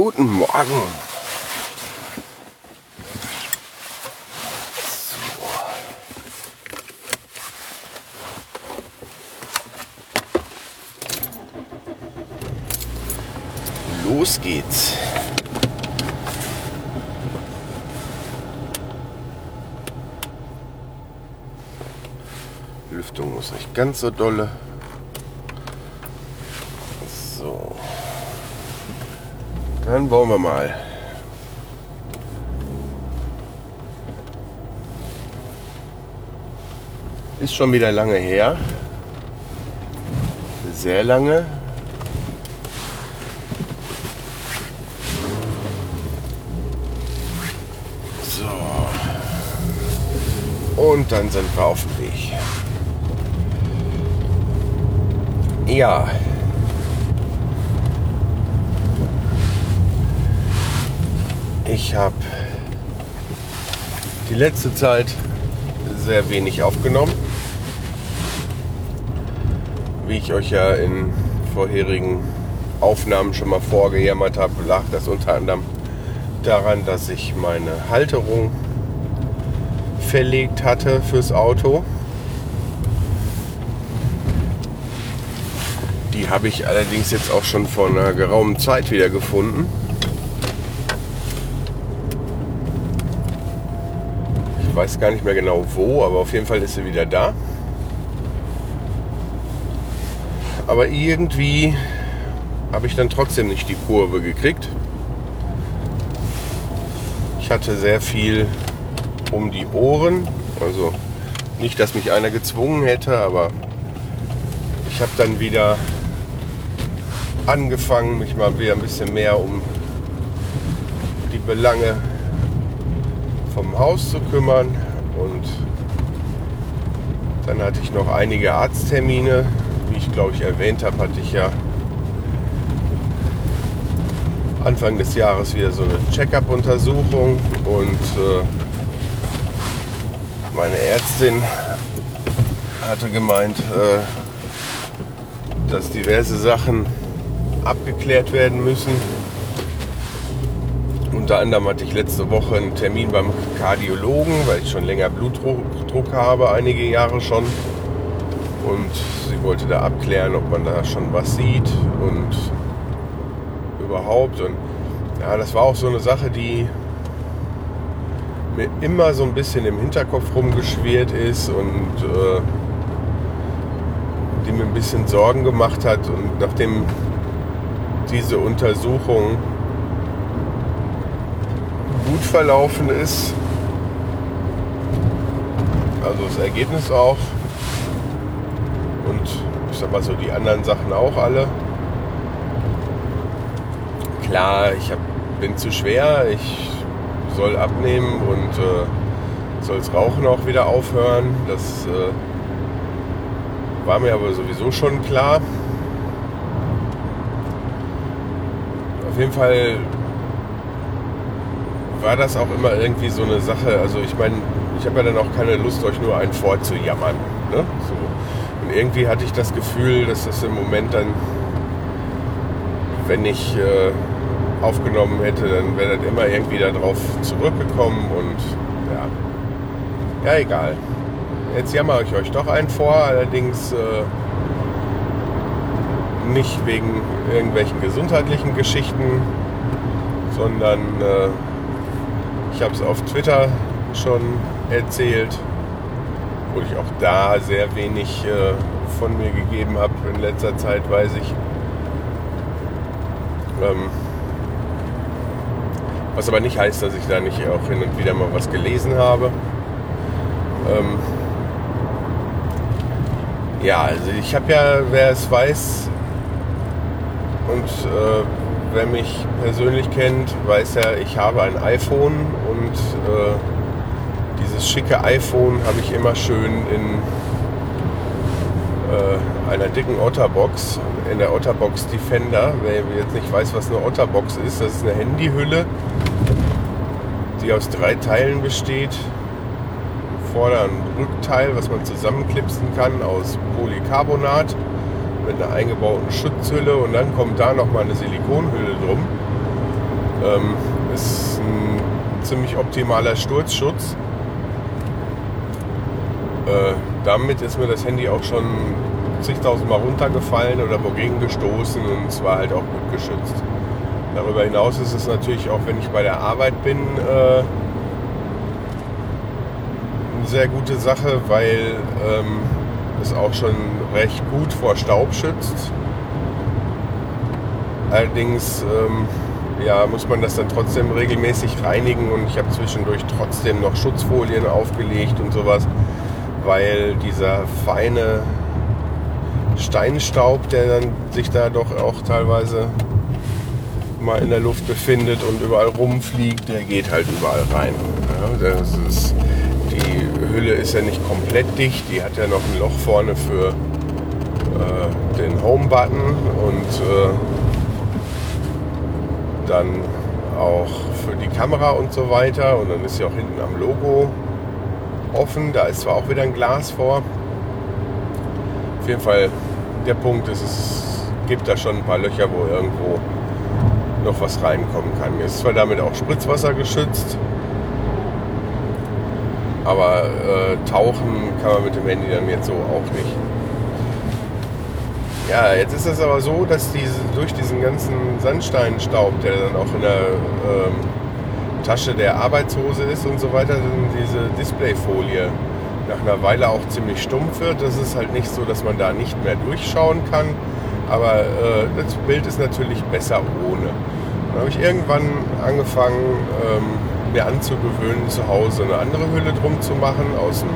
Guten Morgen. Los geht's. Lüftung muss nicht ganz so dolle. So. Dann wollen wir mal. Ist schon wieder lange her. Sehr lange. So. Und dann sind wir auf dem Weg. Ja. Ich habe die letzte Zeit sehr wenig aufgenommen. Wie ich euch ja in vorherigen Aufnahmen schon mal vorgejammert habe, lag das unter anderem daran, dass ich meine Halterung verlegt hatte fürs Auto. Die habe ich allerdings jetzt auch schon vor einer geraumen Zeit wieder gefunden. Weiß gar nicht mehr genau wo, aber auf jeden Fall ist sie wieder da. Aber irgendwie habe ich dann trotzdem nicht die Kurve gekriegt. Ich hatte sehr viel um die Ohren. Also nicht, dass mich einer gezwungen hätte, aber ich habe dann wieder angefangen, mich mal wieder ein bisschen mehr um die Belange vom Haus zu kümmern. Und dann hatte ich noch einige Arzttermine. Wie ich glaube ich erwähnt habe, hatte ich ja Anfang des Jahres wieder so eine Check-up-Untersuchung und äh, meine Ärztin hatte gemeint, äh, dass diverse Sachen abgeklärt werden müssen. Unter anderem hatte ich letzte Woche einen Termin beim Kardiologen, weil ich schon länger Blutdruck Druck habe, einige Jahre schon. Und sie wollte da abklären, ob man da schon was sieht und überhaupt. Und ja, das war auch so eine Sache, die mir immer so ein bisschen im Hinterkopf rumgeschwirrt ist und äh, die mir ein bisschen Sorgen gemacht hat. Und nachdem diese Untersuchung gut verlaufen ist, also das Ergebnis auch, und ich sag mal so die anderen Sachen auch alle. Klar, ich hab, bin zu schwer, ich soll abnehmen und äh, soll das Rauchen auch wieder aufhören. Das äh, war mir aber sowieso schon klar. Auf jeden Fall war das auch immer irgendwie so eine Sache. Also ich meine, ich habe ja dann auch keine Lust, euch nur einen vorzujammern. Ne? So. Und irgendwie hatte ich das Gefühl, dass das im Moment dann, wenn ich äh, aufgenommen hätte, dann wäre das immer irgendwie darauf zurückgekommen und ja, ja egal. Jetzt jammer ich euch doch einen vor, allerdings äh, nicht wegen irgendwelchen gesundheitlichen Geschichten, sondern äh, ich habe es auf Twitter schon erzählt, wo ich auch da sehr wenig äh, von mir gegeben habe in letzter Zeit, weiß ich. Ähm, was aber nicht heißt, dass ich da nicht auch hin und wieder mal was gelesen habe. Ähm, Ja, also ich habe ja, wer es weiß und äh, wer mich persönlich kennt, weiß ja, ich habe ein iPhone und äh, dieses schicke iPhone habe ich immer schön in äh, einer dicken Otterbox, in der Otterbox Defender. Wer jetzt nicht weiß, was eine Otterbox ist, das ist eine Handyhülle, die aus drei Teilen besteht. Vorder- und Rückteil, was man zusammenklipsen kann aus Polycarbonat mit einer eingebauten Schutzhülle und dann kommt da nochmal eine Silikonhülle drum. Ähm, ist ein ziemlich optimaler Sturzschutz. Äh, damit ist mir das Handy auch schon zigtausend Mal runtergefallen oder wogegen gestoßen und es war halt auch gut geschützt. Darüber hinaus ist es natürlich auch, wenn ich bei der Arbeit bin, äh, eine sehr gute Sache, weil ähm, es auch schon recht gut vor Staub schützt. Allerdings ähm, ja, muss man das dann trotzdem regelmäßig reinigen und ich habe zwischendurch trotzdem noch Schutzfolien aufgelegt und sowas, weil dieser feine Steinstaub, der dann sich da doch auch teilweise mal in der Luft befindet und überall rumfliegt, der geht halt überall rein. Ja, das ist, die Hülle ist ja nicht komplett dicht, die hat ja noch ein Loch vorne für äh, den Home-Button und äh, dann auch für die Kamera und so weiter. Und dann ist sie auch hinten am Logo offen. Da ist zwar auch wieder ein Glas vor. Auf jeden Fall der Punkt ist, es gibt da schon ein paar Löcher, wo irgendwo noch was reinkommen kann. Ist zwar damit auch Spritzwasser geschützt, aber äh, tauchen kann man mit dem Handy dann jetzt so auch nicht. Ja, jetzt ist es aber so, dass diese, durch diesen ganzen Sandsteinstaub, der dann auch in der ähm, Tasche der Arbeitshose ist und so weiter, diese Displayfolie nach einer Weile auch ziemlich stumpf wird. Das ist halt nicht so, dass man da nicht mehr durchschauen kann, aber äh, das Bild ist natürlich besser ohne. Dann habe ich irgendwann angefangen, ähm, mir anzugewöhnen, zu Hause eine andere Hülle drum zu machen, aus dem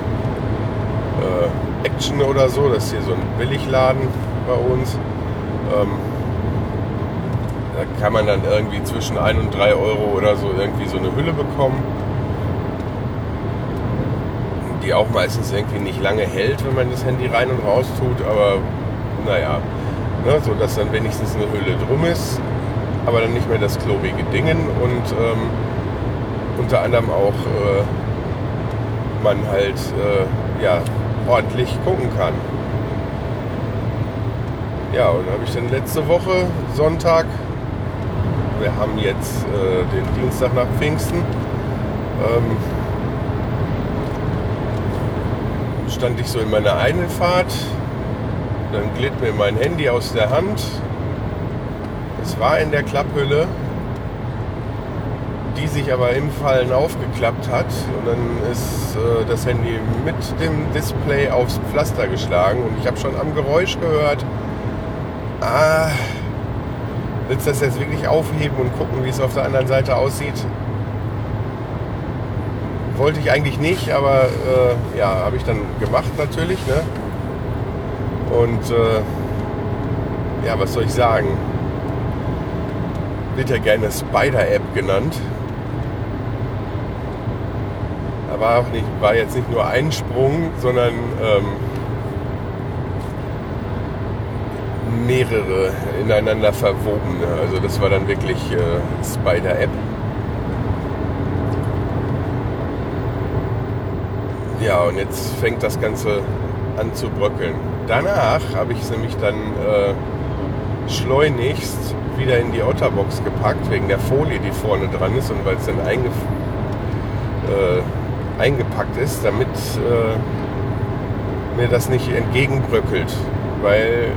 äh, Action oder so. Das ist hier so ein Billigladen bei uns. Ähm, da kann man dann irgendwie zwischen 1 und 3 Euro oder so irgendwie so eine Hülle bekommen. Die auch meistens irgendwie nicht lange hält, wenn man das Handy rein und raus tut, aber naja, ne, so dass dann wenigstens eine Hülle drum ist, aber dann nicht mehr das klobige Dingen und ähm, unter anderem auch äh, man halt äh, ja, ordentlich gucken kann. Ja, und habe ich dann letzte Woche Sonntag, wir haben jetzt äh, den Dienstag nach Pfingsten, ähm, stand ich so in meiner Einfahrt, dann glitt mir mein Handy aus der Hand. Es war in der Klapphülle, die sich aber im Fallen aufgeklappt hat und dann ist äh, das Handy mit dem Display aufs Pflaster geschlagen und ich habe schon am Geräusch gehört, ah, willst du das jetzt wirklich aufheben und gucken, wie es auf der anderen Seite aussieht? Wollte ich eigentlich nicht, aber äh, ja, habe ich dann gemacht natürlich. Ne? Und äh, ja, was soll ich sagen? Wird ja gerne Spider-App genannt. Da war, auch nicht, war jetzt nicht nur ein Sprung, sondern ähm, mehrere ineinander verwobene. Also das war dann wirklich äh, Spider-App. Ja, und jetzt fängt das Ganze an zu bröckeln. Danach habe ich es nämlich dann äh, schleunigst wieder in die Otterbox gepackt, wegen der Folie, die vorne dran ist und weil es dann einge äh, eingepackt ist, damit äh, mir das nicht entgegenbröckelt. Weil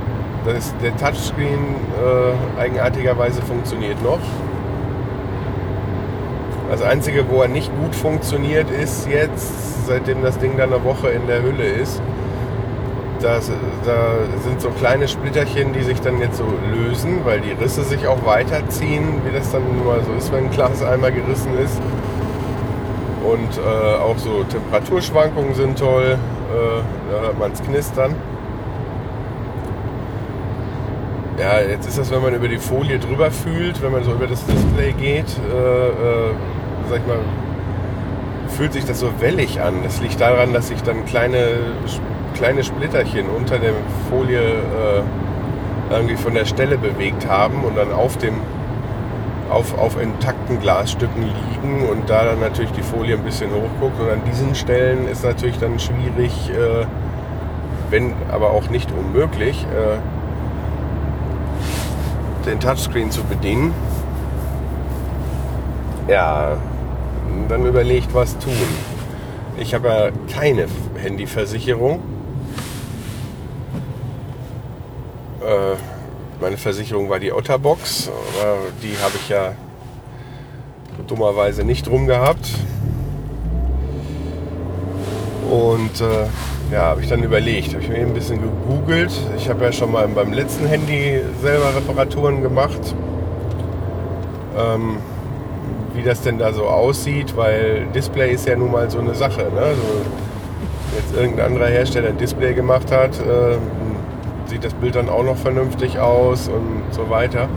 das, der Touchscreen äh, eigenartigerweise funktioniert noch. Das Einzige, wo er nicht gut funktioniert, ist jetzt, seitdem das Ding dann eine Woche in der Hülle ist. Das, da sind so kleine Splitterchen, die sich dann jetzt so lösen, weil die Risse sich auch weiterziehen, wie das dann nur so ist, wenn ein Glas einmal gerissen ist. Und äh, auch so Temperaturschwankungen sind toll, äh, da hört man es knistern. Ja, jetzt ist das, wenn man über die Folie drüber fühlt, wenn man so über das Display geht, äh, äh, sag ich mal, fühlt sich das so wellig an. Das liegt daran, dass sich dann kleine, kleine Splitterchen unter der Folie äh, irgendwie von der Stelle bewegt haben und dann auf dem auf, auf intakten Glasstücken liegen und da dann natürlich die Folie ein bisschen hochguckt. Und an diesen Stellen ist natürlich dann schwierig, äh, wenn aber auch nicht unmöglich, äh, den Touchscreen zu bedienen. Ja, dann überlegt, was tun. Ich habe ja keine Handyversicherung. Äh, meine Versicherung war die Otterbox. Die habe ich ja dummerweise nicht drum gehabt. Und äh, ja, habe ich dann überlegt, habe ich mir ein bisschen gegoogelt. Ich habe ja schon mal beim letzten Handy selber Reparaturen gemacht. Ähm, wie das denn da so aussieht, weil Display ist ja nun mal so eine Sache. Ne? Also, jetzt irgendein anderer Hersteller ein Display gemacht hat, äh, sieht das Bild dann auch noch vernünftig aus und so weiter.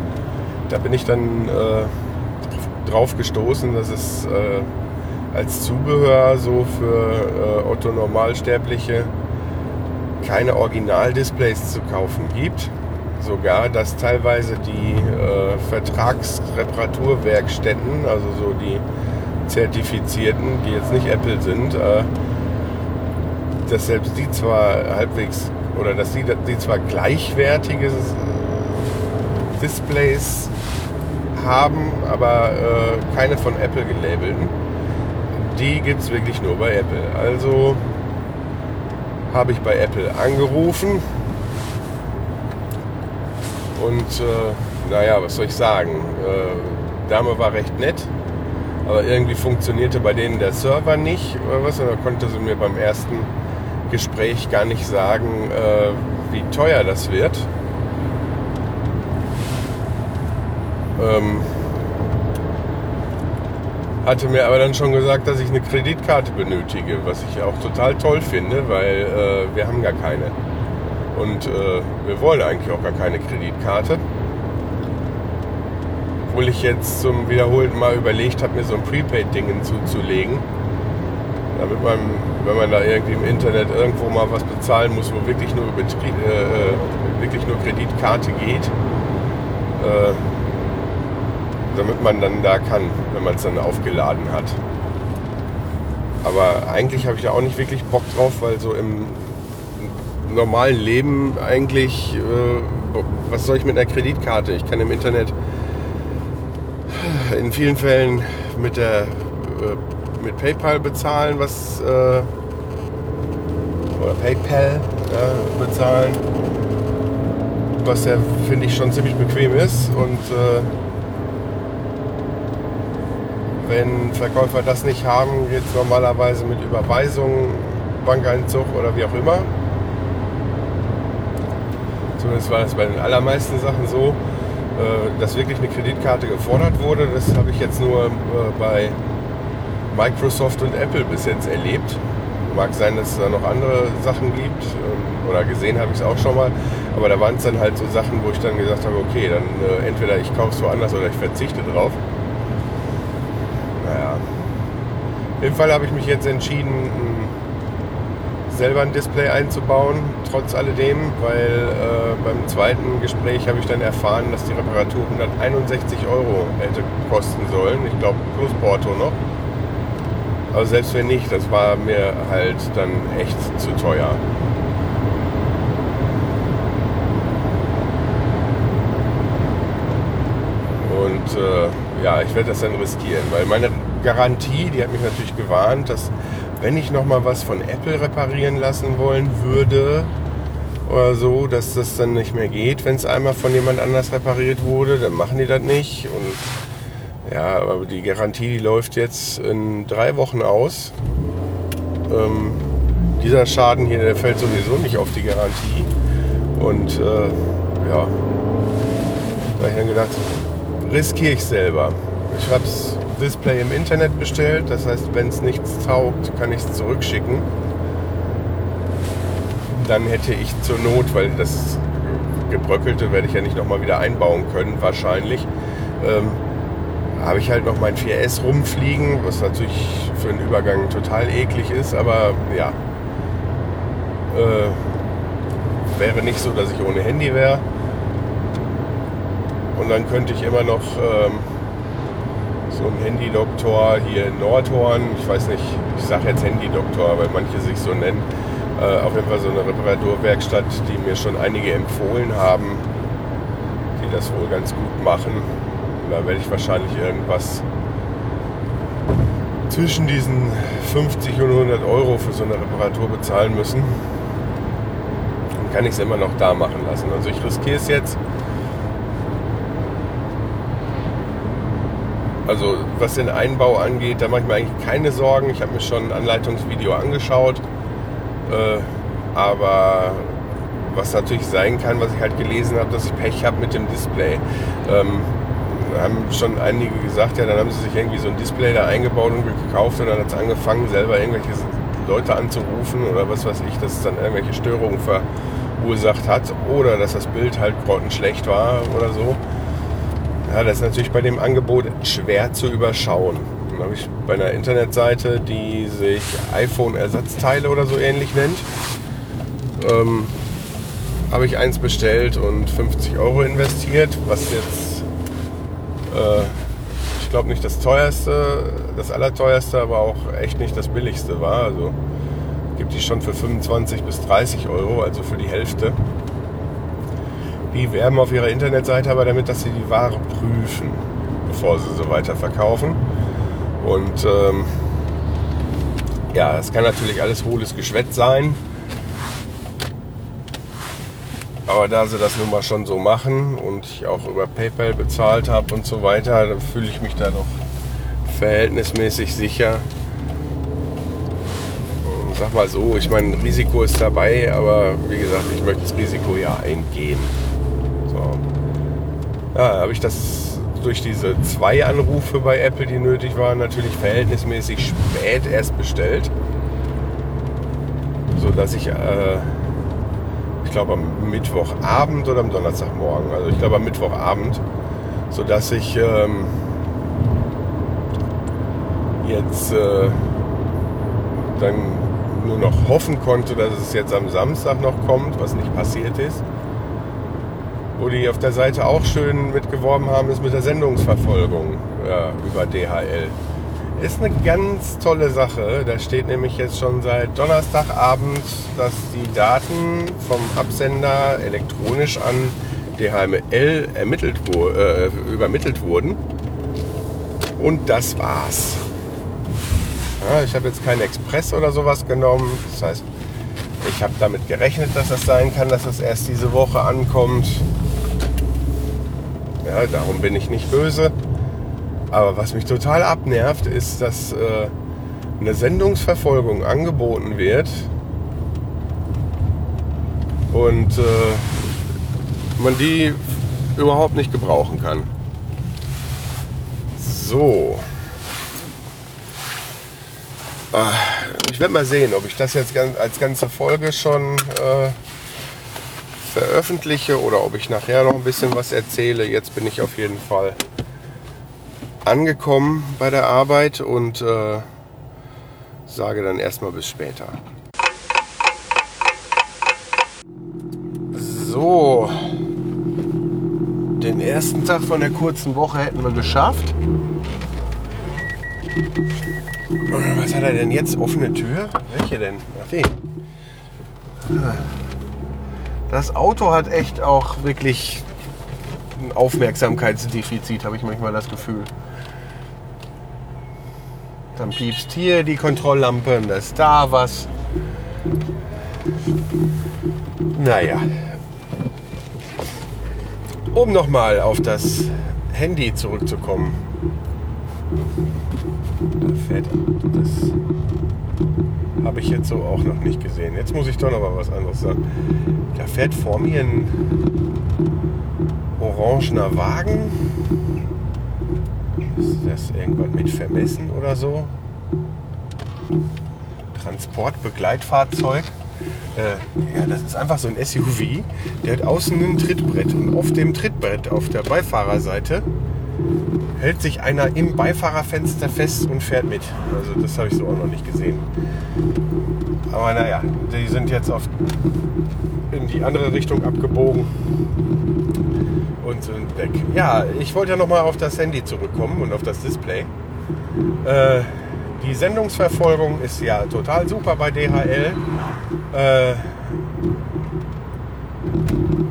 Da bin ich dann äh, drauf gestoßen, dass es äh, als Zubehör so für äh, Otto Normalsterbliche keine Originaldisplays zu kaufen gibt. Sogar, dass teilweise die äh, Vertragsreparaturwerkstätten, also so die Zertifizierten, die jetzt nicht Apple sind, äh, dass selbst die zwar halbwegs oder dass die, die zwar gleichwertige Displays haben, aber äh, keine von Apple gelabelten die gibt es wirklich nur bei Apple. Also habe ich bei Apple angerufen und äh, naja, was soll ich sagen? Äh, Dame war recht nett, aber irgendwie funktionierte bei denen der Server nicht oder was. Da konnte sie mir beim ersten Gespräch gar nicht sagen, äh, wie teuer das wird. Ähm, hatte mir aber dann schon gesagt, dass ich eine Kreditkarte benötige, was ich auch total toll finde, weil äh, wir haben gar keine. Und äh, wir wollen eigentlich auch gar keine Kreditkarte. Obwohl ich jetzt zum wiederholten Mal überlegt habe, mir so ein Prepaid-Ding zuzulegen. Damit man, wenn man da irgendwie im Internet irgendwo mal was bezahlen muss, wo wirklich nur, äh, äh, wirklich nur Kreditkarte geht, äh, damit man dann da kann, wenn man es dann aufgeladen hat. Aber eigentlich habe ich da auch nicht wirklich Bock drauf, weil so im normalen Leben eigentlich, äh, was soll ich mit einer Kreditkarte? Ich kann im Internet in vielen Fällen mit der äh, mit PayPal bezahlen, was äh, oder PayPal bezahlen, was ja finde ich schon ziemlich bequem ist und äh, wenn Verkäufer das nicht haben, geht es normalerweise mit Überweisung, Bankeinzug oder wie auch immer. Zumindest war das bei den allermeisten Sachen so, äh, dass wirklich eine Kreditkarte gefordert wurde. Das habe ich jetzt nur äh, bei Microsoft und Apple bis jetzt erlebt. Mag sein, dass es da noch andere Sachen gibt ähm, oder gesehen habe ich es auch schon mal. Aber da waren es dann halt so Sachen, wo ich dann gesagt habe, okay, dann äh, entweder ich kaufe es woanders oder ich verzichte drauf. Jeden Fall habe ich mich jetzt entschieden, selber ein Display einzubauen, trotz alledem, weil äh, beim zweiten Gespräch habe ich dann erfahren, dass die Reparatur 161 Euro hätte kosten sollen. Ich glaube plus Porto noch. Aber selbst wenn nicht, das war mir halt dann echt zu teuer. Und äh, ja, ich werde das dann riskieren, weil meine Garantie, die hat mich natürlich gewarnt, dass wenn ich nochmal was von Apple reparieren lassen wollen würde oder so, dass das dann nicht mehr geht, wenn es einmal von jemand anders repariert wurde, dann machen die das nicht. Und ja, aber die Garantie, die läuft jetzt in drei Wochen aus. Ähm, dieser Schaden hier, der fällt sowieso nicht auf die Garantie. Und äh, ja, da habe ich dann gedacht, riskiere ich selber. Ich habe das Display im Internet bestellt. Das heißt, wenn es nichts taugt, kann ich es zurückschicken. Dann hätte ich zur Not, weil das gebröckelte werde ich ja nicht nochmal wieder einbauen können, wahrscheinlich. Ähm, habe ich halt noch mein 4S rumfliegen, was natürlich für einen Übergang total eklig ist, aber ja. Äh, wäre nicht so, dass ich ohne Handy wäre. Und dann könnte ich immer noch ähm, so einen Handy-Doktor hier in Nordhorn, ich weiß nicht, ich sage jetzt Handy-Doktor, weil manche sich so nennen, äh, auf jeden Fall so eine Reparaturwerkstatt, die mir schon einige empfohlen haben, die das wohl ganz gut machen. Und da werde ich wahrscheinlich irgendwas zwischen diesen 50 und 100 Euro für so eine Reparatur bezahlen müssen. Dann kann ich es immer noch da machen lassen. Also ich riskiere es jetzt. Also was den Einbau angeht, da mache ich mir eigentlich keine Sorgen. Ich habe mir schon ein Anleitungsvideo angeschaut. Äh, aber was natürlich sein kann, was ich halt gelesen habe, dass ich Pech habe mit dem Display. Ähm, haben schon einige gesagt, ja, dann haben sie sich irgendwie so ein Display da eingebaut und gekauft und dann hat es angefangen, selber irgendwelche Leute anzurufen oder was weiß ich, dass es dann irgendwelche Störungen verursacht hat oder dass das Bild halt grottenschlecht war oder so. Ja, das ist natürlich bei dem Angebot schwer zu überschauen. Dann habe ich bei einer Internetseite, die sich iPhone-Ersatzteile oder so ähnlich nennt, ähm, habe ich eins bestellt und 50 Euro investiert, was jetzt, äh, ich glaube nicht das teuerste, das allerteuerste, aber auch echt nicht das billigste war. Also gibt die schon für 25 bis 30 Euro, also für die Hälfte. Die werben auf ihrer Internetseite aber damit, dass sie die Ware prüfen, bevor sie so weiter verkaufen. Und ähm, ja, es kann natürlich alles hohles Geschwätz sein. Aber da sie das nun mal schon so machen und ich auch über PayPal bezahlt habe und so weiter, dann fühle ich mich da doch verhältnismäßig sicher. Sag mal so, ich meine, Risiko ist dabei, aber wie gesagt, ich möchte das Risiko ja eingehen. Ja, habe ich das durch diese zwei Anrufe bei Apple, die nötig waren, natürlich verhältnismäßig spät erst bestellt. So dass ich, äh, ich glaube am Mittwochabend oder am Donnerstagmorgen, also ich glaube am Mittwochabend, so dass ich ähm, jetzt äh, dann nur noch hoffen konnte, dass es jetzt am Samstag noch kommt, was nicht passiert ist. Wo die auf der Seite auch schön mitgeworben haben, ist mit der Sendungsverfolgung ja, über DHL. Ist eine ganz tolle Sache. Da steht nämlich jetzt schon seit Donnerstagabend, dass die Daten vom Absender elektronisch an DHL ermittelt, äh, übermittelt wurden. Und das war's. Ja, ich habe jetzt keinen Express oder sowas genommen. Das heißt, ich habe damit gerechnet, dass es sein kann, dass es erst diese Woche ankommt. Ja, darum bin ich nicht böse. Aber was mich total abnervt, ist, dass äh, eine Sendungsverfolgung angeboten wird und äh, man die überhaupt nicht gebrauchen kann. So. Ah, ich werde mal sehen, ob ich das jetzt als ganze Folge schon äh, veröffentliche oder ob ich nachher noch ein bisschen was erzähle. Jetzt bin ich auf jeden Fall angekommen bei der Arbeit und äh, sage dann erstmal bis später. So, den ersten Tag von der kurzen Woche hätten wir geschafft. Was hat er denn jetzt? Offene Tür? Welche denn? Ach, die. Das Auto hat echt auch wirklich ein Aufmerksamkeitsdefizit, habe ich manchmal das Gefühl. Dann piepst hier die Kontrolllampe und da ist da was. Naja. Um nochmal auf das Handy zurückzukommen. Da fährt das habe ich jetzt so auch noch nicht gesehen. Jetzt muss ich doch noch mal was anderes sagen. Da fährt vor mir ein orangener Wagen. Ist das irgendwas mit vermessen oder so? Transportbegleitfahrzeug. Äh, ja, das ist einfach so ein SUV. Der hat außen ein Trittbrett und auf dem Trittbrett auf der Beifahrerseite hält sich einer im Beifahrerfenster fest und fährt mit. Also das habe ich so auch noch nicht gesehen. Aber naja, die sind jetzt auf, in die andere Richtung abgebogen und sind weg. Ja, ich wollte ja nochmal auf das Handy zurückkommen und auf das Display. Äh, die Sendungsverfolgung ist ja total super bei DHL. Äh,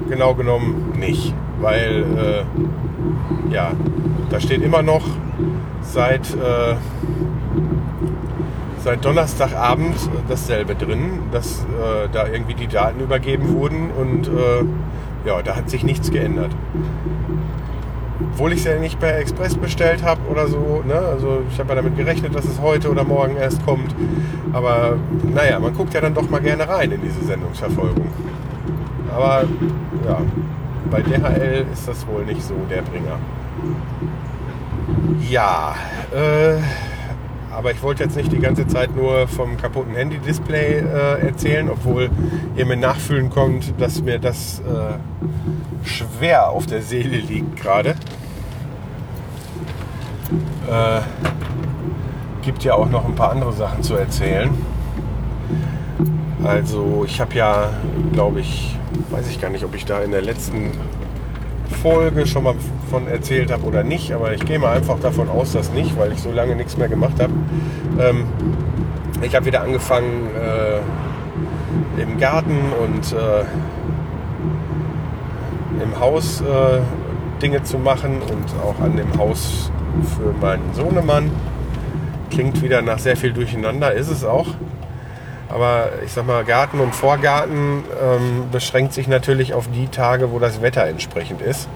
genau genommen nicht, weil äh, ja, da steht immer noch seit, äh, seit Donnerstagabend dasselbe drin, dass äh, da irgendwie die Daten übergeben wurden und äh, ja, da hat sich nichts geändert. Obwohl ich es ja nicht per Express bestellt habe oder so. Ne? Also ich habe ja damit gerechnet, dass es heute oder morgen erst kommt. Aber naja, man guckt ja dann doch mal gerne rein in diese Sendungsverfolgung. Aber ja, bei DHL ist das wohl nicht so der Bringer. Ja, äh, aber ich wollte jetzt nicht die ganze Zeit nur vom kaputten Handy-Display äh, erzählen, obwohl ihr mir nachfühlen kommt, dass mir das äh, schwer auf der Seele liegt gerade. Äh, gibt ja auch noch ein paar andere Sachen zu erzählen. Also ich habe ja, glaube ich, weiß ich gar nicht, ob ich da in der letzten Folge schon mal von erzählt habe oder nicht, aber ich gehe mal einfach davon aus, dass nicht, weil ich so lange nichts mehr gemacht habe. Ähm, ich habe wieder angefangen äh, im Garten und äh, im Haus äh, Dinge zu machen und auch an dem Haus für meinen Sohnemann. Klingt wieder nach sehr viel Durcheinander, ist es auch. Aber ich sag mal, Garten und Vorgarten ähm, beschränkt sich natürlich auf die Tage, wo das Wetter entsprechend ist.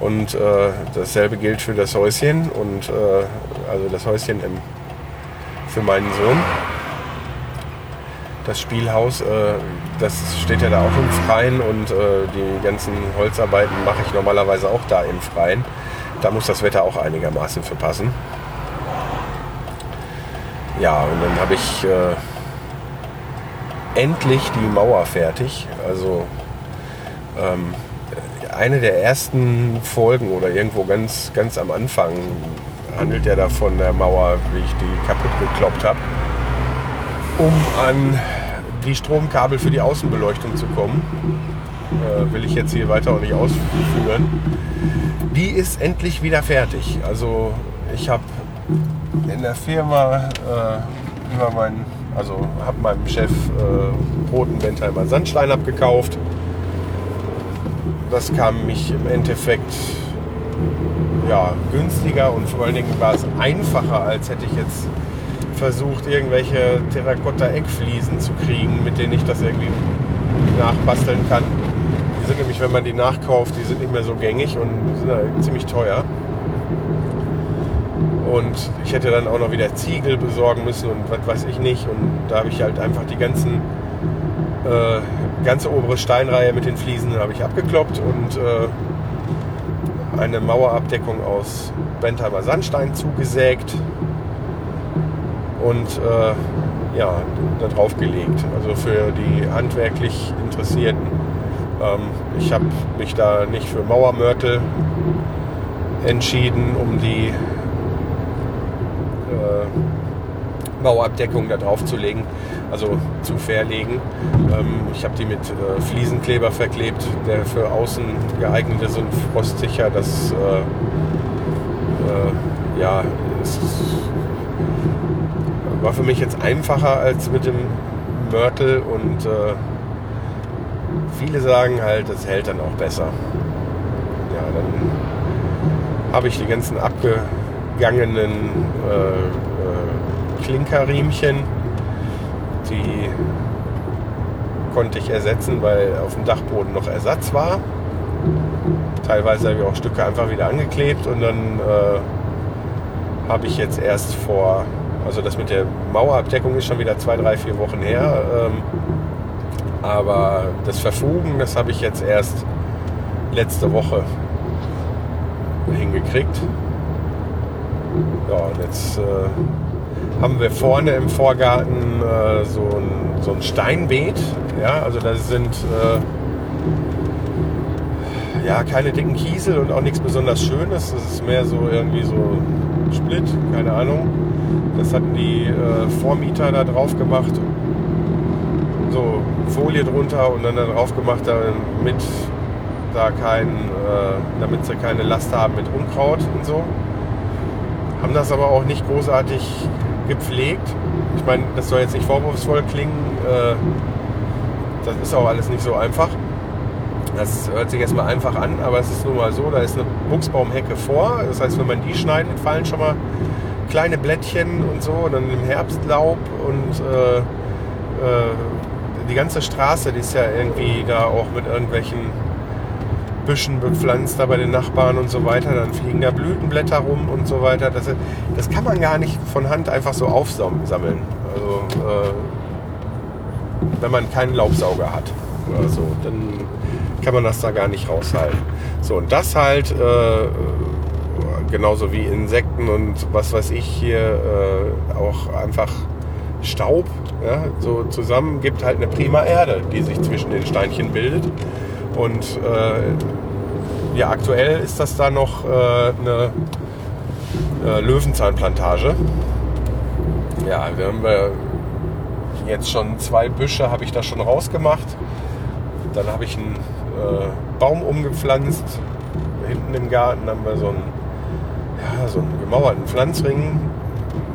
Und äh, dasselbe gilt für das Häuschen und äh, also das Häuschen im, für meinen Sohn. Das Spielhaus, äh, das steht ja da auch im Freien und äh, die ganzen Holzarbeiten mache ich normalerweise auch da im Freien. Da muss das Wetter auch einigermaßen für passen. Ja, und dann habe ich äh, endlich die Mauer fertig. Also ähm, eine der ersten Folgen oder irgendwo ganz, ganz am Anfang handelt ja davon der Mauer, wie ich die kaputt gekloppt habe, um an die Stromkabel für die Außenbeleuchtung zu kommen. Äh, will ich jetzt hier weiter auch nicht ausführen. Die ist endlich wieder fertig. Also ich habe in der Firma äh, über meinen also habe meinem Chef äh, roten Bentheimer Sandstein abgekauft. Das kam mich im Endeffekt ja, günstiger und vor allen Dingen war es einfacher, als hätte ich jetzt versucht, irgendwelche Terrakotta-Eckfliesen zu kriegen, mit denen ich das irgendwie nachbasteln kann. Die sind nämlich, wenn man die nachkauft, die sind nicht mehr so gängig und sind ziemlich teuer. Und ich hätte dann auch noch wieder Ziegel besorgen müssen und was weiß ich nicht. Und da habe ich halt einfach die ganzen äh, ganze obere Steinreihe mit den Fliesen habe ich abgekloppt und äh, eine Mauerabdeckung aus Bentheimer Sandstein zugesägt und äh, ja, da drauf gelegt. Also für die handwerklich Interessierten. Ähm, ich habe mich da nicht für Mauermörtel entschieden, um die äh, Mauerabdeckung da drauf zu legen, also zu verlegen. Ähm, ich habe die mit äh, Fliesenkleber verklebt, der für außen geeignet ist und frostsicher. Das äh, äh, ja, es war für mich jetzt einfacher als mit dem Mörtel und äh, viele sagen halt, das hält dann auch besser. Ja, dann habe ich die ganzen abge abgegangenen äh, äh, Klinkerriemchen. Die konnte ich ersetzen, weil auf dem Dachboden noch Ersatz war. Teilweise habe ich auch Stücke einfach wieder angeklebt und dann äh, habe ich jetzt erst vor, also das mit der Mauerabdeckung ist schon wieder zwei, drei, vier Wochen her. Ähm, aber das Verfugen, das habe ich jetzt erst letzte Woche hingekriegt. Ja, und jetzt äh, haben wir vorne im Vorgarten äh, so, ein, so ein Steinbeet. Ja, also da sind äh, ja keine dicken Kiesel und auch nichts besonders Schönes. Das ist mehr so irgendwie so Split, keine Ahnung. Das hatten die äh, Vormieter da drauf gemacht. So Folie drunter und dann da drauf gemacht, damit da kein, äh, damit sie keine Last haben mit Unkraut und so. Haben das aber auch nicht großartig gepflegt. Ich meine, das soll jetzt nicht vorwurfsvoll klingen. Äh, das ist auch alles nicht so einfach. Das hört sich erstmal einfach an, aber es ist nun mal so, da ist eine Buchsbaumhecke vor. Das heißt, wenn man die schneidet, fallen schon mal kleine Blättchen und so, und dann im Herbst Laub und äh, äh, die ganze Straße, die ist ja irgendwie da auch mit irgendwelchen Büschen bepflanzt, da bei den Nachbarn und so weiter. Dann fliegen da Blütenblätter rum und so weiter. Das, das kann man gar nicht von Hand einfach so aufsammeln. Also, äh, wenn man keinen Laubsauger hat oder so, dann kann man das da gar nicht raushalten. So, und das halt, äh, genauso wie Insekten und was weiß ich hier, äh, auch einfach Staub, ja, so zusammen gibt halt eine prima Erde, die sich zwischen den Steinchen bildet. Und äh, ja, aktuell ist das da noch äh, eine äh, Löwenzahnplantage. Ja, wir haben wir jetzt schon zwei Büsche habe ich da schon rausgemacht. Dann habe ich einen äh, Baum umgepflanzt. Hinten im Garten haben wir so einen, ja, so einen gemauerten Pflanzring.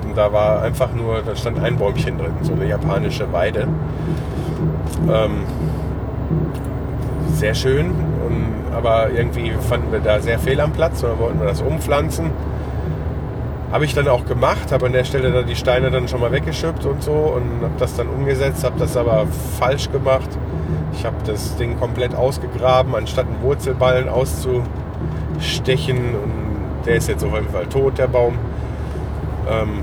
Und da war einfach nur, da stand ein Bäumchen drin, so eine japanische Weide. Ähm, sehr schön, aber irgendwie fanden wir da sehr fehl am Platz und dann wollten wir das umpflanzen. Habe ich dann auch gemacht, habe an der Stelle da die Steine dann schon mal weggeschüppt und so und habe das dann umgesetzt, habe das aber falsch gemacht. Ich habe das Ding komplett ausgegraben, anstatt einen Wurzelballen auszustechen und der ist jetzt auf jeden Fall tot, der Baum. Ähm,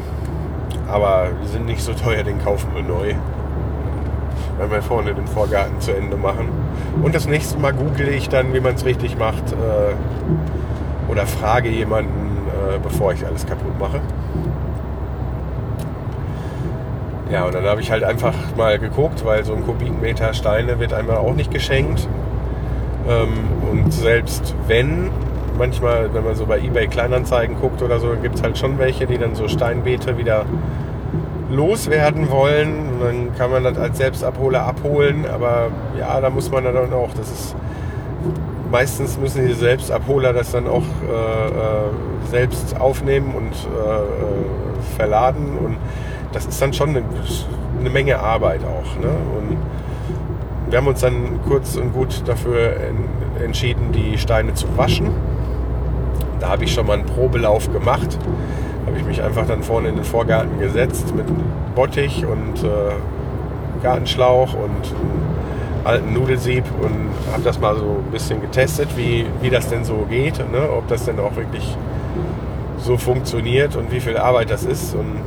aber die sind nicht so teuer, den kaufen wir neu wenn wir vorne den Vorgarten zu Ende machen. Und das nächste Mal google ich dann, wie man es richtig macht äh, oder frage jemanden, äh, bevor ich alles kaputt mache. Ja, und dann habe ich halt einfach mal geguckt, weil so ein Kubikmeter Steine wird einmal auch nicht geschenkt. Ähm, und selbst wenn, manchmal, wenn man so bei eBay Kleinanzeigen guckt oder so, gibt es halt schon welche, die dann so Steinbeete wieder loswerden wollen. Dann kann man das als Selbstabholer abholen. Aber ja, da muss man dann auch, das ist meistens müssen die Selbstabholer das dann auch äh, äh selbst aufnehmen und äh, äh, verladen. Und das ist dann schon eine, eine Menge Arbeit auch. Ne? Und wir haben uns dann kurz und gut dafür entschieden, die Steine zu waschen. Da habe ich schon mal einen Probelauf gemacht habe ich mich einfach dann vorne in den Vorgarten gesetzt mit Bottich und äh, Gartenschlauch und alten Nudelsieb und habe das mal so ein bisschen getestet, wie, wie das denn so geht, ne? ob das denn auch wirklich so funktioniert und wie viel Arbeit das ist. Und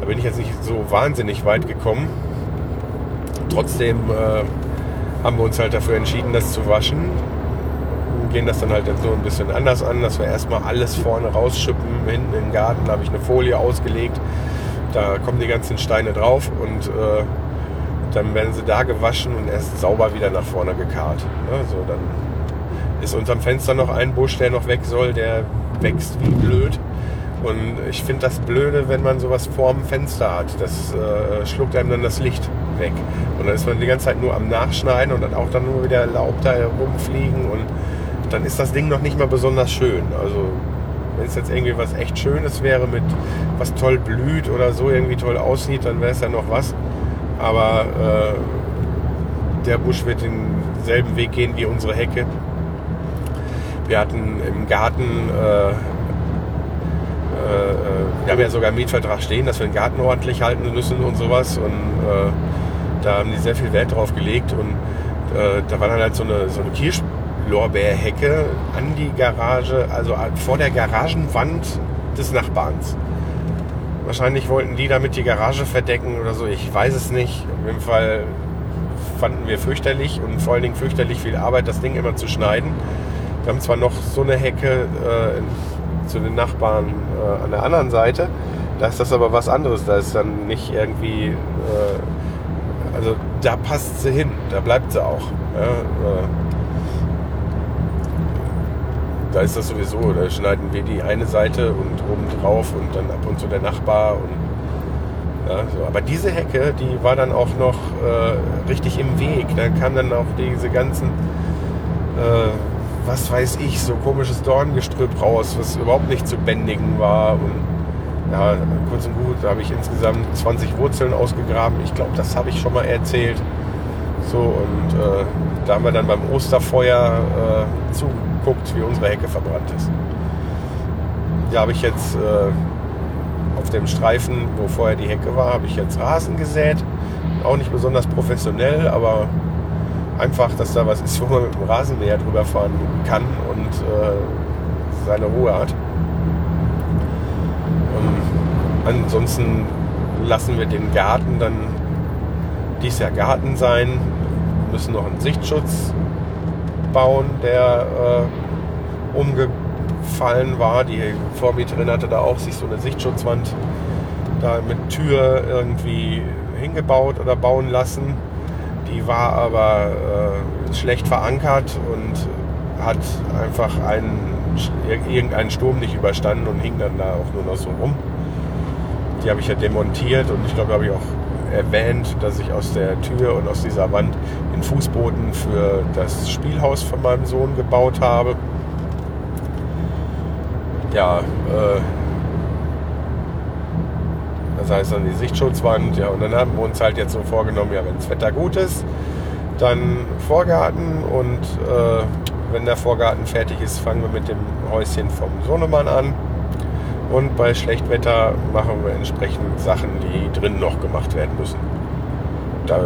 da bin ich jetzt nicht so wahnsinnig weit gekommen. Trotzdem äh, haben wir uns halt dafür entschieden, das zu waschen gehen das dann halt so ein bisschen anders an, dass wir erstmal alles vorne rausschippen. Hinten im Garten habe ich eine Folie ausgelegt. Da kommen die ganzen Steine drauf und äh, dann werden sie da gewaschen und erst sauber wieder nach vorne gekarrt. Ne? So, dann ist unterm Fenster noch ein Busch, der noch weg soll, der wächst wie blöd. Und ich finde das blöde, wenn man sowas vorm Fenster hat. Das äh, schluckt einem dann das Licht weg. Und dann ist man die ganze Zeit nur am Nachschneiden und dann auch dann nur wieder Laub da herumfliegen und dann ist das Ding noch nicht mal besonders schön. Also wenn es jetzt irgendwie was echt Schönes wäre, mit was toll blüht oder so irgendwie toll aussieht, dann wäre es ja noch was. Aber äh, der Busch wird denselben Weg gehen wie unsere Hecke. Wir hatten im Garten, äh, äh, äh wir haben ja sogar einen Mietvertrag stehen, dass wir den Garten ordentlich halten müssen und sowas. Und äh, da haben die sehr viel Wert drauf gelegt. Und äh, da war dann halt so eine, so eine Kirsch Lorbeerhecke an die Garage, also vor der Garagenwand des Nachbarns. Wahrscheinlich wollten die damit die Garage verdecken oder so, ich weiß es nicht. Auf jeden Fall fanden wir fürchterlich und vor allen Dingen fürchterlich viel Arbeit, das Ding immer zu schneiden. Wir haben zwar noch so eine Hecke äh, zu den Nachbarn äh, an der anderen Seite, Da ist das aber was anderes. Da ist dann nicht irgendwie. Äh, also da passt sie hin, da bleibt sie auch. Ja, äh, da ist das sowieso, da schneiden wir die eine Seite und oben drauf und dann ab und zu der Nachbar. Und, ja, so. Aber diese Hecke, die war dann auch noch äh, richtig im Weg. Da kam dann auch diese ganzen, äh, was weiß ich, so komisches Dorngestrüpp raus, was überhaupt nicht zu bändigen war. Und ja, kurz und gut, da habe ich insgesamt 20 Wurzeln ausgegraben. Ich glaube, das habe ich schon mal erzählt. So, und äh, da haben wir dann beim Osterfeuer äh, zugeguckt, wie unsere Hecke verbrannt ist. Da habe ich jetzt äh, auf dem Streifen, wo vorher die Hecke war, habe ich jetzt Rasen gesät. Auch nicht besonders professionell, aber einfach, dass da was ist, wo man mit dem Rasenmäher drüber fahren kann und äh, seine Ruhe hat. Und ansonsten lassen wir den Garten dann dies Jahr Garten sein, müssen noch einen Sichtschutz bauen, der äh, umgefallen war. Die Vormieterin hatte da auch sich so eine Sichtschutzwand da mit Tür irgendwie hingebaut oder bauen lassen. Die war aber äh, schlecht verankert und hat einfach einen, irgendeinen Sturm nicht überstanden und hing dann da auch nur noch so rum. Die habe ich ja demontiert und ich glaube, habe ich auch erwähnt, dass ich aus der Tür und aus dieser Wand den Fußboden für das Spielhaus von meinem Sohn gebaut habe. Ja, äh, das heißt dann die Sichtschutzwand, ja, und dann haben wir uns halt jetzt so vorgenommen, ja, wenn das Wetter gut ist, dann Vorgarten und äh, wenn der Vorgarten fertig ist, fangen wir mit dem Häuschen vom Sohnemann an. Und bei Schlechtwetter machen wir entsprechend Sachen, die drin noch gemacht werden müssen. Da,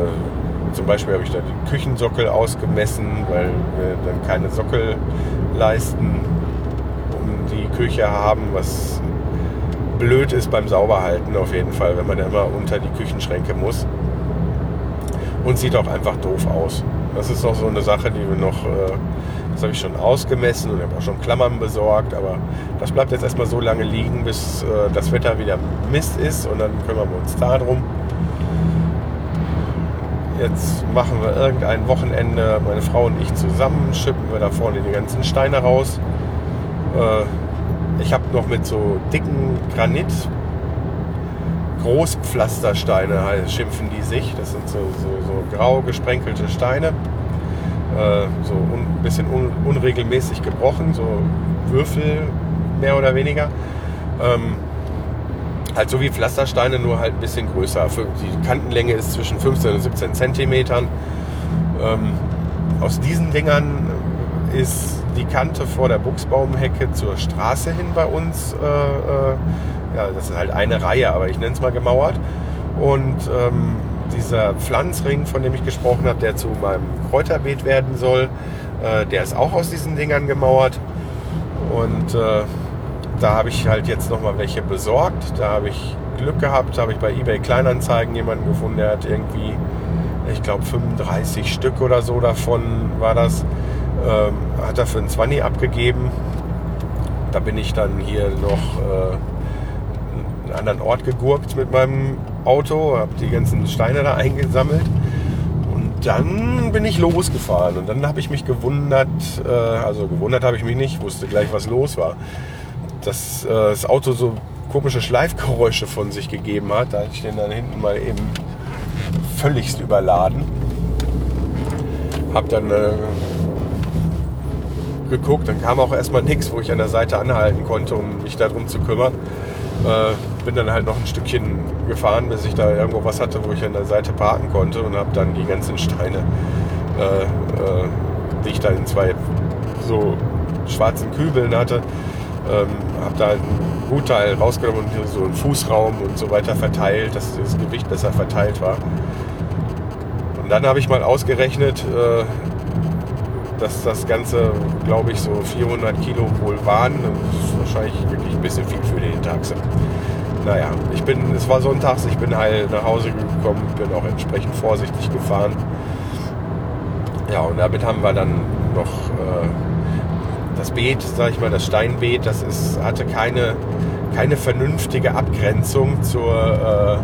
zum Beispiel habe ich da die Küchensockel ausgemessen, weil wir dann keine Sockelleisten um die Küche haben, was blöd ist beim Sauberhalten auf jeden Fall, wenn man da immer unter die Küchenschränke muss. Und sieht auch einfach doof aus. Das ist auch so eine Sache, die wir noch, äh, das habe ich schon ausgemessen und habe auch schon Klammern besorgt, aber das bleibt jetzt erstmal so lange liegen, bis äh, das Wetter wieder Mist ist und dann kümmern wir uns darum. Jetzt machen wir irgendein Wochenende, meine Frau und ich zusammen, schippen wir da vorne die ganzen Steine raus. Äh, ich habe noch mit so dicken Granit, Großpflastersteine schimpfen die sich. Das sind so, so, so grau gesprenkelte Steine. Äh, so ein bisschen un, unregelmäßig gebrochen, so Würfel mehr oder weniger. Ähm, halt so wie Pflastersteine, nur halt ein bisschen größer. Die Kantenlänge ist zwischen 15 und 17 Zentimetern. Ähm, aus diesen Dingern ist die Kante vor der Buchsbaumhecke zur Straße hin bei uns. Äh, äh, ja, das ist halt eine Reihe, aber ich nenne es mal gemauert. Und ähm, dieser Pflanzring, von dem ich gesprochen habe, der zu meinem Kräuterbeet werden soll, äh, der ist auch aus diesen Dingern gemauert. Und äh, da habe ich halt jetzt nochmal welche besorgt. Da habe ich Glück gehabt, habe ich bei eBay Kleinanzeigen jemanden gefunden, der hat irgendwie, ich glaube 35 Stück oder so davon war das, ähm, hat er für einen 20 abgegeben. Da bin ich dann hier noch äh, einen anderen Ort gegurkt mit meinem Auto, habe die ganzen Steine da eingesammelt und dann bin ich losgefahren und dann habe ich mich gewundert, äh, also gewundert habe ich mich nicht, wusste gleich, was los war, dass äh, das Auto so komische Schleifgeräusche von sich gegeben hat. Da hatte ich den dann hinten mal eben völligst überladen. Hab dann äh, geguckt, dann kam auch erstmal nichts, wo ich an der Seite anhalten konnte, um mich darum zu kümmern. Äh, bin dann halt noch ein Stückchen gefahren, bis ich da irgendwo was hatte, wo ich an der Seite parken konnte und habe dann die ganzen Steine, äh, äh, die ich da in zwei so schwarzen Kübeln hatte, ähm, habe da einen Gutteil rausgenommen und so einen Fußraum und so weiter verteilt, dass das Gewicht besser verteilt war. Und dann habe ich mal ausgerechnet, äh, dass das Ganze, glaube ich, so 400 Kilo wohl waren. Das ist wahrscheinlich wirklich ein bisschen viel für den Taxe. Naja, ich bin, es war sonntags, ich bin heil nach Hause gekommen, bin auch entsprechend vorsichtig gefahren. Ja, und damit haben wir dann noch äh, das Beet, sag ich mal, das Steinbeet, das ist, hatte keine keine vernünftige Abgrenzung zur, äh,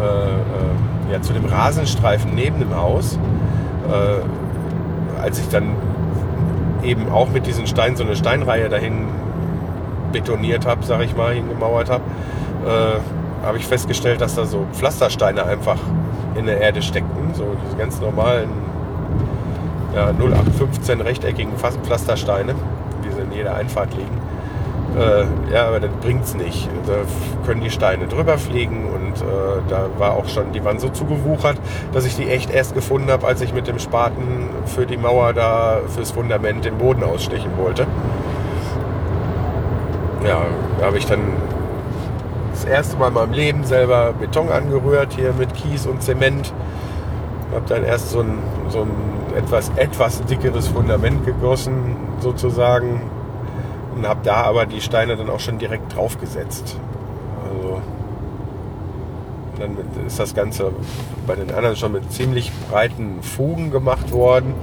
äh, äh, ja, zu dem Rasenstreifen neben dem Haus. Äh, als ich dann eben auch mit diesen Steinen so eine Steinreihe dahin betoniert habe, sage ich mal, hingemauert habe, äh, habe ich festgestellt, dass da so Pflastersteine einfach in der Erde steckten, so diese ganz normalen ja, 0815 rechteckigen Pflastersteine, die in jeder Einfahrt liegen. Äh, ja, aber das bringt es nicht. Da können die Steine drüber fliegen und äh, da war auch schon, die waren so zugewuchert, dass ich die echt erst gefunden habe, als ich mit dem Spaten für die Mauer da, fürs Fundament den Boden ausstechen wollte. Ja, da habe ich dann das erste Mal in meinem Leben selber Beton angerührt, hier mit Kies und Zement. Habe dann erst so ein, so ein etwas, etwas dickeres Fundament gegossen, sozusagen, und habe da aber die Steine dann auch schon direkt draufgesetzt. Also dann ist das Ganze bei den anderen schon mit ziemlich breiten Fugen gemacht worden.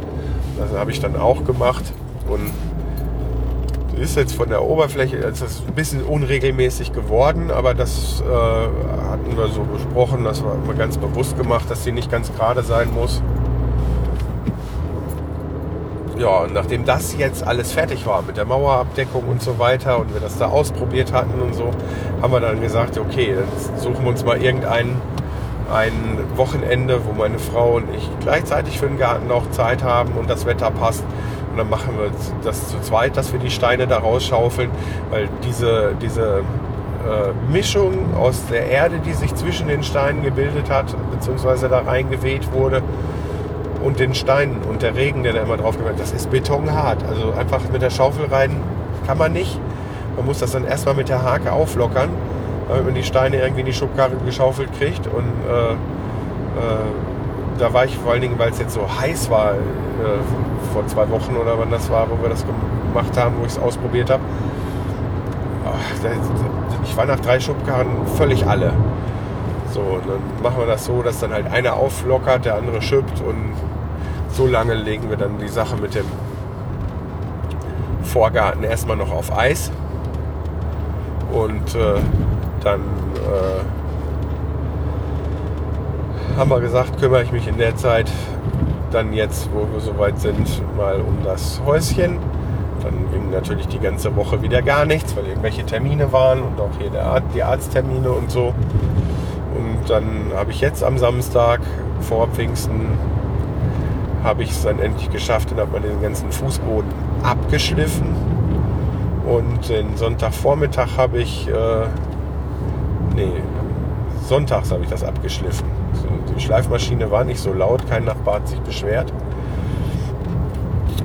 Das habe ich dann auch gemacht und ist jetzt von der Oberfläche ist das ein bisschen unregelmäßig geworden, aber das äh, hatten wir so besprochen, das war immer ganz bewusst gemacht, dass sie nicht ganz gerade sein muss ja, nachdem das jetzt alles fertig war mit der Mauerabdeckung und so weiter und wir das da ausprobiert hatten und so, haben wir dann gesagt, okay, dann suchen wir uns mal irgendein ein Wochenende, wo meine Frau und ich gleichzeitig für den Garten auch Zeit haben und das Wetter passt. Und dann machen wir das zu zweit, dass wir die Steine da rausschaufeln, weil diese, diese äh, Mischung aus der Erde, die sich zwischen den Steinen gebildet hat, beziehungsweise da reingeweht wurde, und den Steinen und der Regen, der da immer drauf kommt, das ist betonhart. Also einfach mit der Schaufel rein kann man nicht. Man muss das dann erstmal mit der Hake auflockern, damit man die Steine irgendwie in die Schubkarre geschaufelt kriegt. Und äh, äh, da war ich vor allen Dingen, weil es jetzt so heiß war, äh, vor zwei Wochen oder wann das war, wo wir das gemacht haben, wo ich es ausprobiert habe. Ich war nach drei Schubkarren völlig alle. So, dann machen wir das so, dass dann halt einer auflockert, der andere schippt und so lange legen wir dann die Sache mit dem Vorgarten erstmal noch auf Eis. Und äh, dann äh, haben wir gesagt, kümmere ich mich in der Zeit dann jetzt, wo wir soweit sind, mal um das Häuschen. Dann ging natürlich die ganze Woche wieder gar nichts, weil irgendwelche Termine waren und auch hier der, die Arzttermine und so. Und dann habe ich jetzt am Samstag vor Pfingsten habe ich es dann endlich geschafft und habe mal den ganzen Fußboden abgeschliffen. Und den Sonntagvormittag habe ich, äh, nee, sonntags habe ich das abgeschliffen. Die Schleifmaschine war nicht so laut, kein Nachbar hat sich beschwert.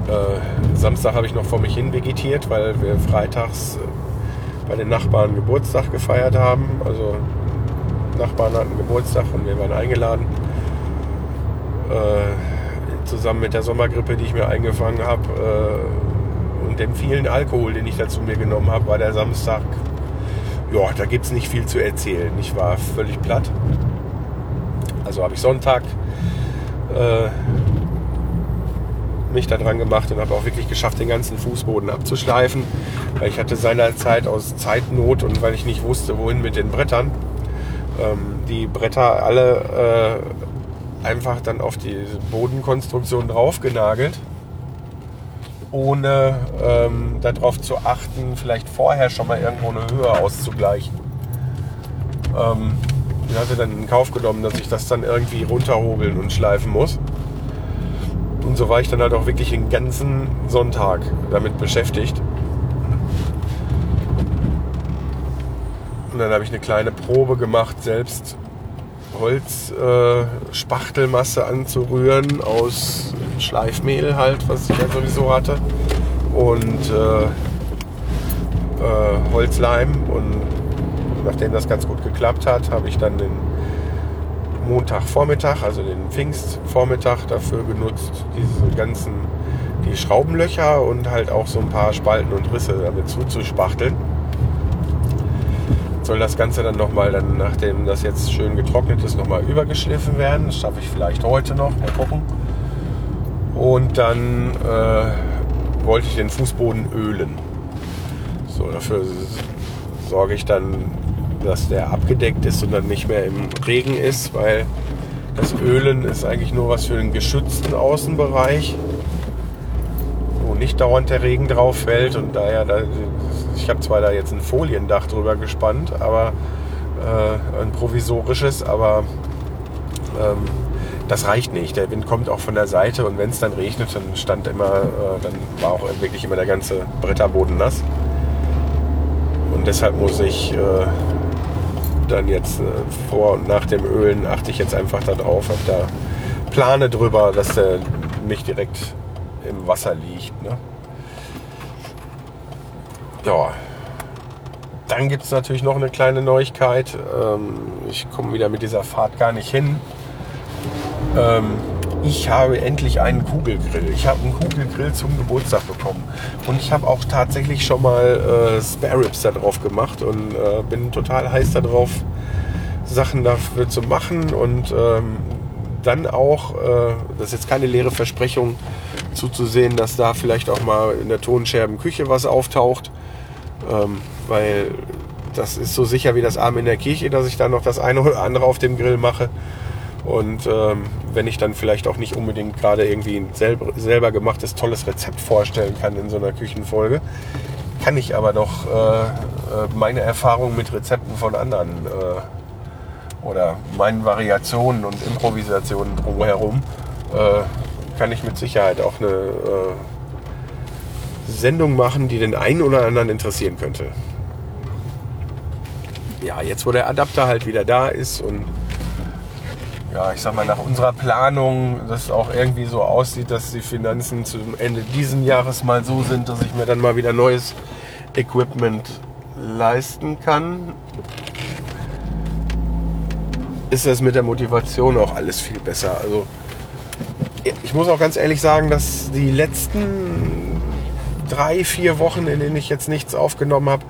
Äh, Samstag habe ich noch vor mich hin vegetiert, weil wir freitags äh, bei den Nachbarn Geburtstag gefeiert haben. Also Nachbarn hatten Geburtstag und wir waren eingeladen. Äh, zusammen mit der Sommergrippe, die ich mir eingefangen habe äh, und dem vielen Alkohol, den ich dazu mir genommen habe, war der Samstag. Ja, da gibt es nicht viel zu erzählen. Ich war völlig platt. Also habe ich Sonntag äh, mich da dran gemacht und habe auch wirklich geschafft, den ganzen Fußboden abzuschleifen. Weil ich hatte seinerzeit aus Zeitnot und weil ich nicht wusste, wohin mit den Brettern, ähm, die Bretter alle äh, einfach dann auf die Bodenkonstruktion draufgenagelt, ohne ähm, darauf zu achten, vielleicht vorher schon mal irgendwo eine Höhe auszugleichen. Ähm, ich hatte dann in Kauf genommen, dass ich das dann irgendwie runterhobeln und schleifen muss. Und so war ich dann halt auch wirklich den ganzen Sonntag damit beschäftigt. Und dann habe ich eine kleine Probe gemacht, selbst Holzspachtelmasse äh, anzurühren aus Schleifmehl halt, was ich ja sowieso hatte. Und äh, äh, Holzleim. Und nachdem das ganz gut geklappt hat, habe ich dann den Montagvormittag, also den Pfingstvormittag dafür genutzt, diese ganzen die Schraubenlöcher und halt auch so ein paar Spalten und Risse damit zuzuspachteln soll das Ganze dann nochmal, dann, nachdem das jetzt schön getrocknet ist, nochmal übergeschliffen werden. Das schaffe ich vielleicht heute noch, mal gucken. Und dann äh, wollte ich den Fußboden ölen. So, dafür sorge ich dann, dass der abgedeckt ist und dann nicht mehr im Regen ist, weil das Ölen ist eigentlich nur was für den geschützten Außenbereich, wo nicht dauernd der Regen drauf fällt und daher, da, ich habe zwar da jetzt ein Foliendach drüber gespannt, aber äh, ein provisorisches, aber ähm, das reicht nicht. Der Wind kommt auch von der Seite und wenn es dann regnet, dann stand immer, äh, dann war auch wirklich immer der ganze Bretterboden nass. Und deshalb muss ich äh, dann jetzt äh, vor und nach dem Ölen achte ich jetzt einfach darauf, habe da Plane drüber, dass der nicht direkt im Wasser liegt. Ne? Ja, dann gibt es natürlich noch eine kleine Neuigkeit. Ähm, ich komme wieder mit dieser Fahrt gar nicht hin. Ich habe endlich einen Kugelgrill. Ich habe einen Kugelgrill zum Geburtstag bekommen. Und ich habe auch tatsächlich schon mal äh, Spare Ribs da drauf gemacht und äh, bin total heiß darauf, Sachen dafür zu machen. Und ähm, dann auch, äh, das ist jetzt keine leere Versprechung, zuzusehen, dass da vielleicht auch mal in der Tonscherbenküche was auftaucht. Ähm, weil das ist so sicher wie das Arm in der Kirche, dass ich da noch das eine oder andere auf dem Grill mache. Und ähm, wenn ich dann vielleicht auch nicht unbedingt gerade irgendwie ein selber, selber gemachtes, tolles Rezept vorstellen kann in so einer Küchenfolge, kann ich aber doch äh, äh meine Erfahrungen mit Rezepten von anderen äh, oder meinen Variationen und Improvisationen drumherum, äh, kann ich mit Sicherheit auch eine äh, Sendung machen, die den einen oder anderen interessieren könnte. Ja, jetzt wo der Adapter halt wieder da ist und ja, ich sag mal, nach unserer Planung, das auch irgendwie so aussieht, dass die Finanzen zum Ende diesen Jahres mal so sind, dass ich mir dann mal wieder neues Equipment leisten kann, ist das mit der Motivation auch alles viel besser. Also ich muss auch ganz ehrlich sagen, dass die letzten drei, vier Wochen, in denen ich jetzt nichts aufgenommen habe,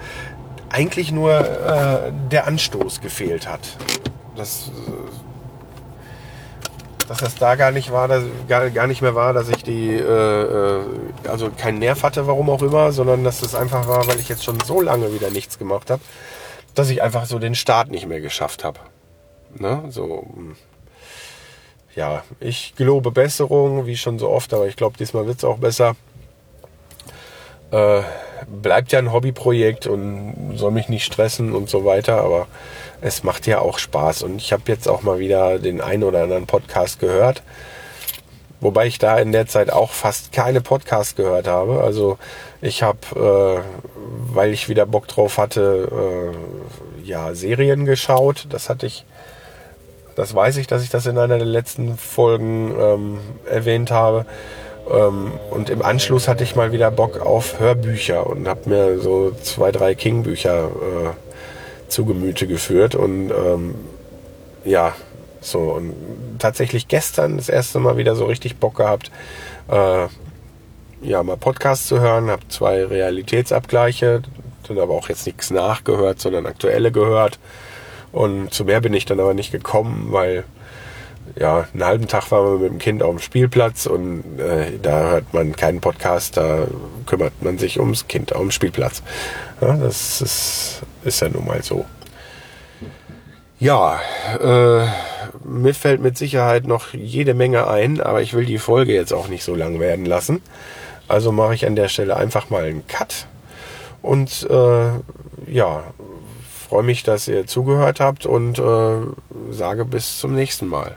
eigentlich nur äh, der Anstoß gefehlt hat. Das dass das da gar nicht war, dass, gar, gar nicht mehr war, dass ich die, äh, äh, also keinen Nerv hatte, warum auch immer, sondern dass das einfach war, weil ich jetzt schon so lange wieder nichts gemacht habe, dass ich einfach so den Start nicht mehr geschafft habe. Ne? So, hm. ja, ich gelobe Besserung, wie schon so oft, aber ich glaube, diesmal wird es auch besser. Äh, bleibt ja ein Hobbyprojekt und soll mich nicht stressen und so weiter, aber es macht ja auch Spaß. Und ich habe jetzt auch mal wieder den einen oder anderen Podcast gehört. Wobei ich da in der Zeit auch fast keine Podcasts gehört habe. Also ich habe, äh, weil ich wieder Bock drauf hatte, äh, ja, Serien geschaut. Das hatte ich, das weiß ich, dass ich das in einer der letzten Folgen ähm, erwähnt habe. Ähm, und im Anschluss hatte ich mal wieder Bock auf Hörbücher und habe mir so zwei, drei King-Bücher äh, zu Gemüte geführt. Und ähm, ja, so. Und tatsächlich gestern das erste Mal wieder so richtig Bock gehabt, äh, ja, mal Podcasts zu hören. Habe zwei Realitätsabgleiche, dann aber auch jetzt nichts nachgehört, sondern aktuelle gehört. Und zu mehr bin ich dann aber nicht gekommen, weil ja, einen halben Tag waren wir mit dem Kind auf dem Spielplatz und äh, da hört man keinen Podcast, da kümmert man sich ums Kind auf dem Spielplatz. Ja, das ist, ist ja nun mal so. Ja, äh, mir fällt mit Sicherheit noch jede Menge ein, aber ich will die Folge jetzt auch nicht so lang werden lassen. Also mache ich an der Stelle einfach mal einen Cut und äh, ja, freue mich, dass ihr zugehört habt und äh, sage bis zum nächsten Mal.